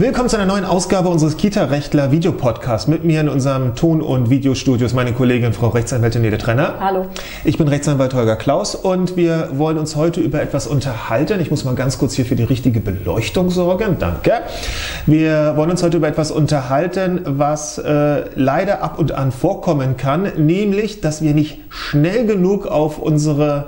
Willkommen zu einer neuen Ausgabe unseres Kita-Rechtler Videopodcasts. Mit mir in unserem Ton- und Videostudio ist meine Kollegin Frau Rechtsanwältin Nede Trenner. Hallo. Ich bin Rechtsanwalt Holger Klaus und wir wollen uns heute über etwas unterhalten. Ich muss mal ganz kurz hier für die richtige Beleuchtung sorgen. Danke. Wir wollen uns heute über etwas unterhalten, was äh, leider ab und an vorkommen kann, nämlich, dass wir nicht schnell genug auf unsere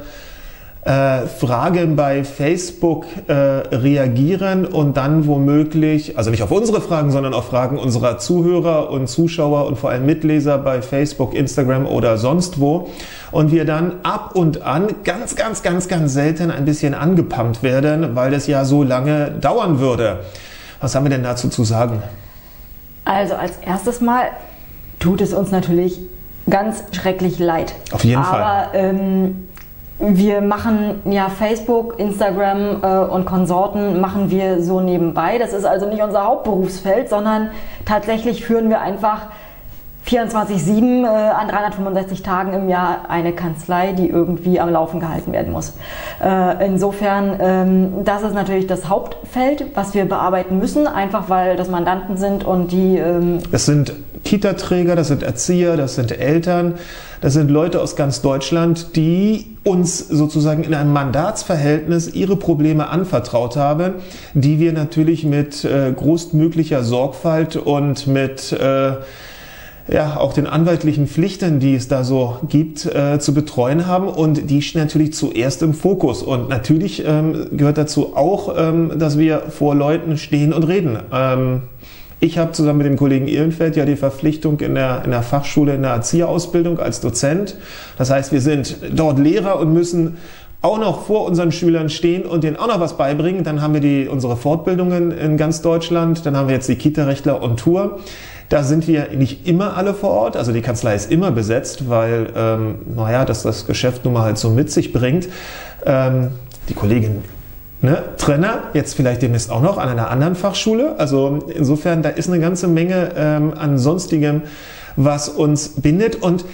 äh, Fragen bei Facebook äh, reagieren und dann womöglich, also nicht auf unsere Fragen, sondern auf Fragen unserer Zuhörer und Zuschauer und vor allem Mitleser bei Facebook, Instagram oder sonst wo. Und wir dann ab und an ganz, ganz, ganz, ganz selten ein bisschen angepumpt werden, weil das ja so lange dauern würde. Was haben wir denn dazu zu sagen? Also als erstes Mal tut es uns natürlich ganz schrecklich leid. Auf jeden Aber, Fall. Ähm, wir machen ja Facebook, Instagram äh, und Konsorten machen wir so nebenbei. Das ist also nicht unser Hauptberufsfeld, sondern tatsächlich führen wir einfach 24-7 äh, an 365 Tagen im Jahr eine Kanzlei, die irgendwie am Laufen gehalten werden muss. Äh, insofern, ähm, das ist natürlich das Hauptfeld, was wir bearbeiten müssen, einfach weil das Mandanten sind und die. Ähm das sind Kita-Träger, das sind Erzieher, das sind Eltern, das sind Leute aus ganz Deutschland, die uns sozusagen in einem Mandatsverhältnis ihre Probleme anvertraut haben, die wir natürlich mit äh, großmöglicher Sorgfalt und mit äh, ja, auch den anwaltlichen Pflichten, die es da so gibt, äh, zu betreuen haben. Und die stehen natürlich zuerst im Fokus. Und natürlich ähm, gehört dazu auch, ähm, dass wir vor Leuten stehen und reden. Ähm, ich habe zusammen mit dem Kollegen Ehrenfeld ja die Verpflichtung in der, in der Fachschule in der Erzieherausbildung als Dozent. Das heißt, wir sind dort Lehrer und müssen auch noch vor unseren Schülern stehen und denen auch noch was beibringen. Dann haben wir die, unsere Fortbildungen in ganz Deutschland. Dann haben wir jetzt die Kita-Rechtler on Tour. Da sind wir nicht immer alle vor Ort, also die Kanzlei ist immer besetzt, weil, ähm, naja, dass das Geschäft nun mal halt so mit sich bringt. Ähm, die Kollegin ne, Trenner, jetzt vielleicht demnächst auch noch an einer anderen Fachschule. Also insofern, da ist eine ganze Menge ähm, an sonstigem, was uns bindet. Und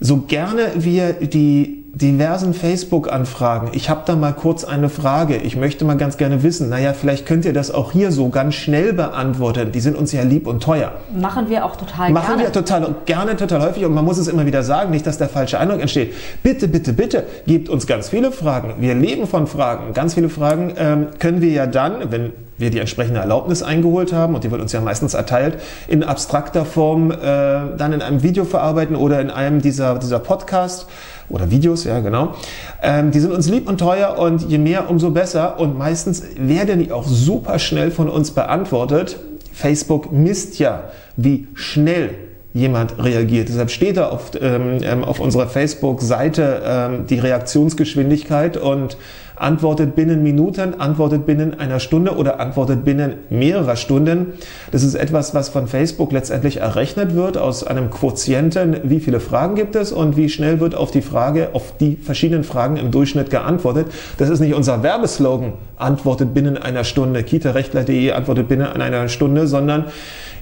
so gerne wir die diversen Facebook-Anfragen. Ich habe da mal kurz eine Frage. Ich möchte mal ganz gerne wissen, naja, vielleicht könnt ihr das auch hier so ganz schnell beantworten. Die sind uns ja lieb und teuer. Machen wir auch total Machen gerne. wir total gerne, total häufig. Und man muss es immer wieder sagen, nicht, dass der falsche Eindruck entsteht. Bitte, bitte, bitte, gebt uns ganz viele Fragen. Wir leben von Fragen. Ganz viele Fragen ähm, können wir ja dann, wenn wir die entsprechende Erlaubnis eingeholt haben, und die wird uns ja meistens erteilt, in abstrakter Form äh, dann in einem Video verarbeiten oder in einem dieser, dieser Podcast oder Videos, ja genau. Ähm, die sind uns lieb und teuer und je mehr, umso besser. Und meistens werden die auch super schnell von uns beantwortet. Facebook misst ja, wie schnell jemand reagiert. Deshalb steht da auf, ähm, ähm auf unserer Facebook-Seite ähm, die Reaktionsgeschwindigkeit und antwortet binnen Minuten, antwortet binnen einer Stunde oder antwortet binnen mehrerer Stunden. Das ist etwas, was von Facebook letztendlich errechnet wird aus einem Quotienten, wie viele Fragen gibt es und wie schnell wird auf die Frage, auf die verschiedenen Fragen im Durchschnitt geantwortet. Das ist nicht unser Werbeslogan, antwortet binnen einer Stunde, kitarechtler.de antwortet binnen einer Stunde, sondern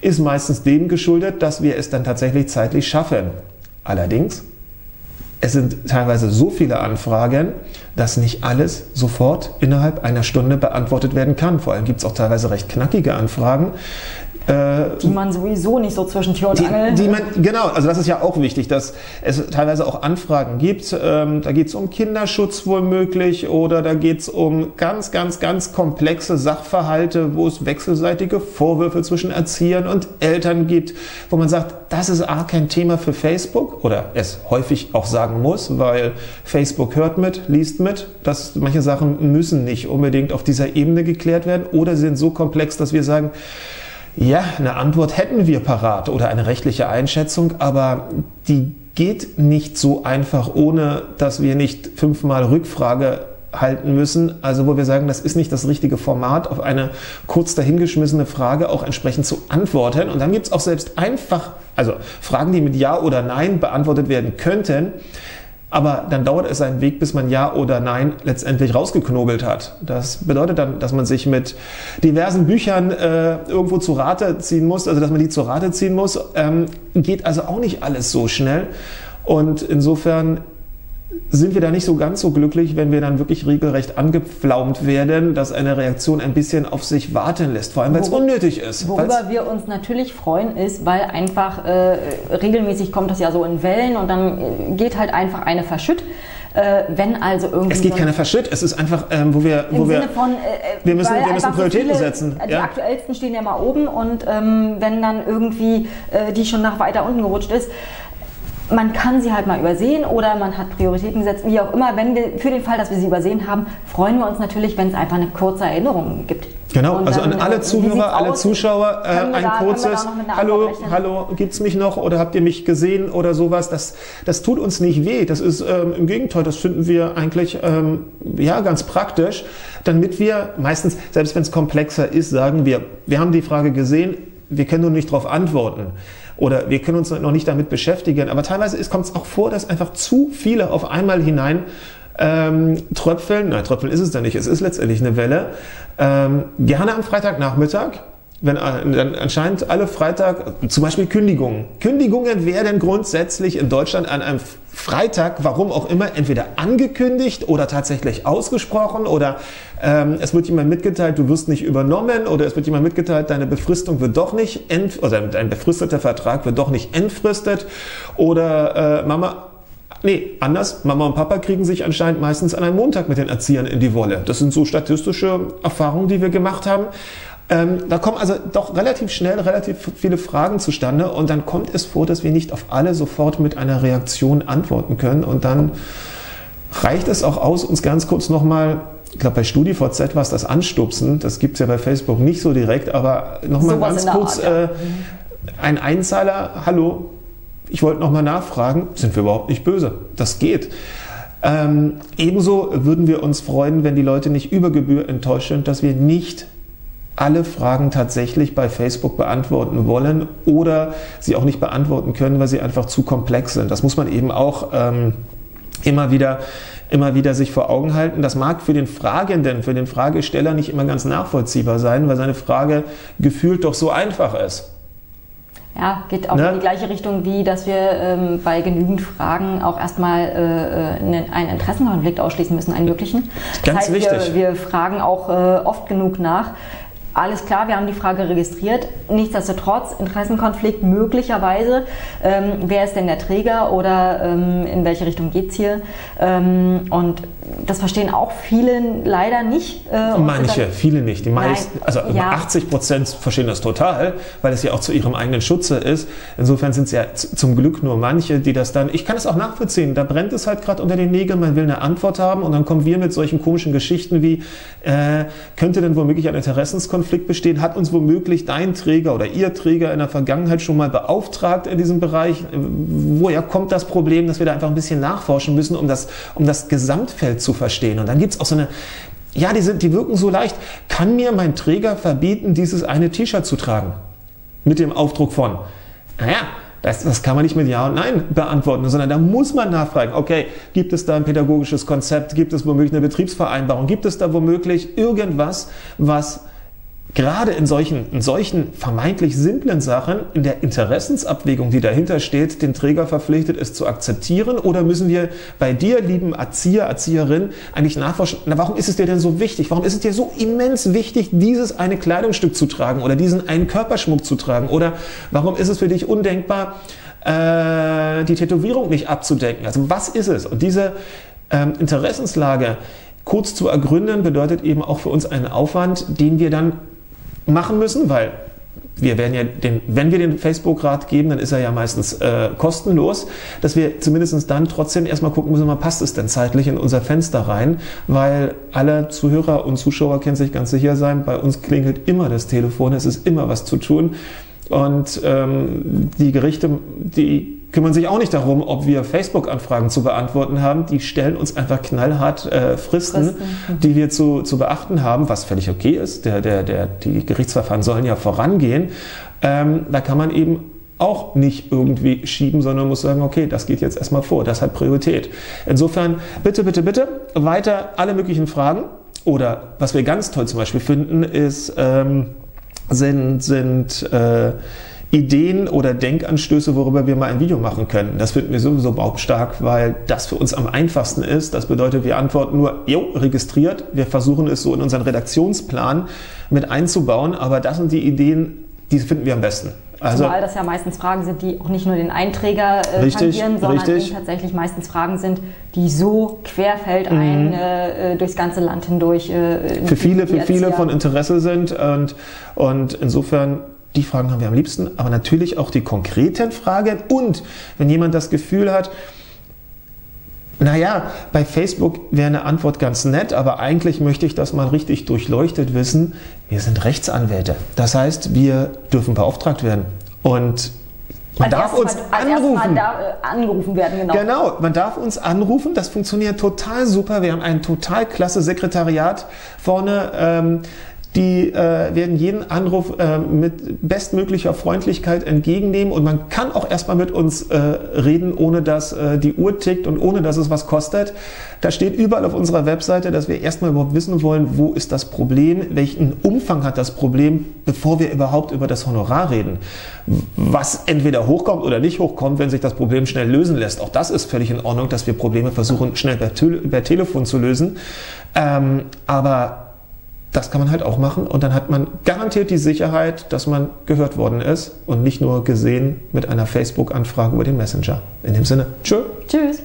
ist meistens dem geschuldet, dass wir es dann tatsächlich zeitlich schaffen. Allerdings es sind teilweise so viele Anfragen, dass nicht alles sofort innerhalb einer Stunde beantwortet werden kann. Vor allem gibt es auch teilweise recht knackige Anfragen, die man sowieso nicht so zwischen Tür und die, Angel. Die man, genau, also das ist ja auch wichtig, dass es teilweise auch Anfragen gibt. Ähm, da geht es um Kinderschutz womöglich oder da geht es um ganz, ganz, ganz komplexe Sachverhalte, wo es wechselseitige Vorwürfe zwischen Erziehern und Eltern gibt, wo man sagt, das ist A kein Thema für Facebook oder es häufig auch sagen muss, weil Facebook hört mit, liest mit, dass manche Sachen müssen nicht unbedingt auf dieser Ebene geklärt werden oder sind so komplex, dass wir sagen, ja, eine Antwort hätten wir parat oder eine rechtliche Einschätzung, aber die geht nicht so einfach, ohne dass wir nicht fünfmal Rückfrage halten müssen, also wo wir sagen, das ist nicht das richtige Format, auf eine kurz dahingeschmissene Frage auch entsprechend zu antworten. Und dann gibt es auch selbst einfach, also Fragen, die mit Ja oder Nein beantwortet werden könnten, aber dann dauert es einen Weg, bis man Ja oder Nein letztendlich rausgeknobelt hat. Das bedeutet dann, dass man sich mit diversen Büchern äh, irgendwo zu Rate ziehen muss, also dass man die zu Rate ziehen muss. Ähm, geht also auch nicht alles so schnell. Und insofern sind wir da nicht so ganz so glücklich, wenn wir dann wirklich regelrecht angepflaumt werden, dass eine Reaktion ein bisschen auf sich warten lässt, vor allem weil es unnötig ist. Worüber wir uns natürlich freuen ist, weil einfach äh, regelmäßig kommt das ja so in Wellen und dann äh, geht halt einfach eine verschütt. Äh, wenn also irgendwie. Es geht so keine Verschütt, es ist einfach, ähm, wo wir. Wo wir, von, äh, wir müssen, wir müssen Prioritäten viele, setzen. Die ja. aktuellsten stehen ja mal oben und ähm, wenn dann irgendwie äh, die schon nach weiter unten gerutscht ist, man kann sie halt mal übersehen oder man hat Prioritäten gesetzt, wie auch immer. Wenn wir, für den Fall, dass wir sie übersehen haben, freuen wir uns natürlich, wenn es einfach eine kurze Erinnerung gibt. Genau, und also dann, an alle äh, Zuhörer, alle Zuschauer äh, ein da, kurzes Hallo, hallo, gibt's mich noch oder habt ihr mich gesehen oder sowas? Das, das tut uns nicht weh. Das ist ähm, im Gegenteil, das finden wir eigentlich ähm, ja ganz praktisch, damit wir meistens, selbst wenn es komplexer ist, sagen wir, wir haben die Frage gesehen, wir können nur nicht darauf antworten oder wir können uns noch nicht damit beschäftigen. Aber teilweise kommt es auch vor, dass einfach zu viele auf einmal hinein ähm, tröpfeln. Nein, tröpfeln ist es dann nicht. Es ist letztendlich eine Welle. Ähm, gerne am Freitagnachmittag wenn äh, dann anscheinend alle Freitag, zum Beispiel Kündigungen. Kündigungen werden grundsätzlich in Deutschland an einem Freitag, warum auch immer, entweder angekündigt oder tatsächlich ausgesprochen oder ähm, es wird jemand mitgeteilt, du wirst nicht übernommen oder es wird jemand mitgeteilt, deine Befristung wird doch nicht ent oder dein befristeter Vertrag wird doch nicht entfristet oder äh, Mama Nee, anders. Mama und Papa kriegen sich anscheinend meistens an einem Montag mit den Erziehern in die Wolle. Das sind so statistische Erfahrungen, die wir gemacht haben. Ähm, da kommen also doch relativ schnell relativ viele Fragen zustande und dann kommt es vor, dass wir nicht auf alle sofort mit einer Reaktion antworten können. Und dann reicht es auch aus, uns ganz kurz nochmal, ich glaube bei StudiVZ war es das Anstupsen, das gibt es ja bei Facebook nicht so direkt, aber nochmal so ganz kurz äh, ein Einzahler, hallo, ich wollte nochmal nachfragen, sind wir überhaupt nicht böse, das geht. Ähm, ebenso würden wir uns freuen, wenn die Leute nicht über Gebühr enttäuscht sind, dass wir nicht alle Fragen tatsächlich bei Facebook beantworten wollen oder sie auch nicht beantworten können, weil sie einfach zu komplex sind. Das muss man eben auch ähm, immer wieder immer wieder sich vor Augen halten. Das mag für den Fragenden, für den Fragesteller nicht immer ganz nachvollziehbar sein, weil seine Frage gefühlt doch so einfach ist. Ja, geht auch ne? in die gleiche Richtung, wie dass wir ähm, bei genügend Fragen auch erstmal äh, äh einen Interessenkonflikt ausschließen müssen, einen möglichen. Ganz das heißt, wichtig. Wir, wir fragen auch äh, oft genug nach, alles klar, wir haben die Frage registriert. Nichtsdestotrotz, Interessenkonflikt möglicherweise. Ähm, wer ist denn der Träger oder ähm, in welche Richtung geht es hier? Ähm, und das verstehen auch viele leider nicht. Äh, Manche, viele nicht. Die meisten, also ja. 80 Prozent verstehen das total, weil es ja auch zu ihrem eigenen Schutze ist. Insofern sind es ja zum Glück nur manche, die das dann, ich kann es auch nachvollziehen, da brennt es halt gerade unter den Nägeln, man will eine Antwort haben und dann kommen wir mit solchen komischen Geschichten wie, äh, könnte denn womöglich ein Interessenskonflikt bestehen? Hat uns womöglich dein Träger oder ihr Träger in der Vergangenheit schon mal beauftragt in diesem Bereich? Woher kommt das Problem, dass wir da einfach ein bisschen nachforschen müssen, um das, um das Gesamtfeld zu verstehen? Und dann gibt es auch so eine, ja, die, sind, die wirken so leicht. Kann mir mein Träger verbieten, dieses eine T-Shirt zu tragen? Mit dem Aufdruck von, naja, das, das kann man nicht mit Ja und Nein beantworten, sondern da muss man nachfragen, okay, gibt es da ein pädagogisches Konzept, gibt es womöglich eine Betriebsvereinbarung, gibt es da womöglich irgendwas, was gerade in solchen, in solchen vermeintlich simplen Sachen, in der Interessensabwägung, die dahinter steht, den Träger verpflichtet ist zu akzeptieren? Oder müssen wir bei dir, lieben Erzieher, Erzieherin, eigentlich nachforschen, na, warum ist es dir denn so wichtig? Warum ist es dir so immens wichtig, dieses eine Kleidungsstück zu tragen oder diesen einen Körperschmuck zu tragen? Oder warum ist es für dich undenkbar, äh, die Tätowierung nicht abzudecken? Also was ist es? Und diese ähm, Interessenslage, kurz zu ergründen, bedeutet eben auch für uns einen Aufwand, den wir dann machen müssen, weil wir werden ja den, wenn wir den Facebook-Rat geben, dann ist er ja meistens äh, kostenlos, dass wir zumindest dann trotzdem erstmal gucken müssen, passt es denn zeitlich in unser Fenster rein, weil alle Zuhörer und Zuschauer können sich ganz sicher sein, bei uns klingelt immer das Telefon, es ist immer was zu tun. Und ähm, die Gerichte, die kümmern sich auch nicht darum, ob wir Facebook-Anfragen zu beantworten haben. Die stellen uns einfach knallhart äh, Fristen, Fristen, die wir zu, zu beachten haben, was völlig okay ist. Der, der, der, die Gerichtsverfahren sollen ja vorangehen. Ähm, da kann man eben auch nicht irgendwie schieben, sondern muss sagen, okay, das geht jetzt erstmal vor, das hat Priorität. Insofern bitte, bitte, bitte weiter alle möglichen Fragen. Oder was wir ganz toll zum Beispiel finden, ist, ähm, sind, sind äh, Ideen oder Denkanstöße, worüber wir mal ein Video machen können. Das finden wir sowieso baumstark, weil das für uns am einfachsten ist. Das bedeutet, wir antworten nur, jo, registriert. Wir versuchen es so in unseren Redaktionsplan mit einzubauen, aber das sind die Ideen, die finden wir am besten. Also, Zumal das ja meistens Fragen sind, die auch nicht nur den Einträger äh, richtig, tangieren, sondern richtig. tatsächlich meistens Fragen sind, die so querfeldein mhm. äh, durchs ganze Land hindurch äh, für viele, für viele von Interesse sind und, und insofern die Fragen haben wir am liebsten, aber natürlich auch die konkreten Fragen und wenn jemand das Gefühl hat, naja, bei Facebook wäre eine Antwort ganz nett, aber eigentlich möchte ich das mal richtig durchleuchtet wissen. Wir sind Rechtsanwälte. Das heißt, wir dürfen beauftragt werden. Und man als darf uns mal, anrufen. Da, äh, angerufen werden, genau. Genau, man darf uns anrufen. Das funktioniert total super. Wir haben ein total klasse Sekretariat vorne. Ähm, die äh, werden jeden Anruf äh, mit bestmöglicher Freundlichkeit entgegennehmen und man kann auch erstmal mit uns äh, reden, ohne dass äh, die Uhr tickt und ohne dass es was kostet. Da steht überall auf unserer Webseite, dass wir erstmal überhaupt wissen wollen, wo ist das Problem, welchen Umfang hat das Problem, bevor wir überhaupt über das Honorar reden. Was entweder hochkommt oder nicht hochkommt, wenn sich das Problem schnell lösen lässt. Auch das ist völlig in Ordnung, dass wir Probleme versuchen, schnell per, per Telefon zu lösen. Ähm, aber das kann man halt auch machen und dann hat man garantiert die Sicherheit, dass man gehört worden ist und nicht nur gesehen mit einer Facebook-Anfrage über den Messenger. In dem Sinne, tschö. Tschüss.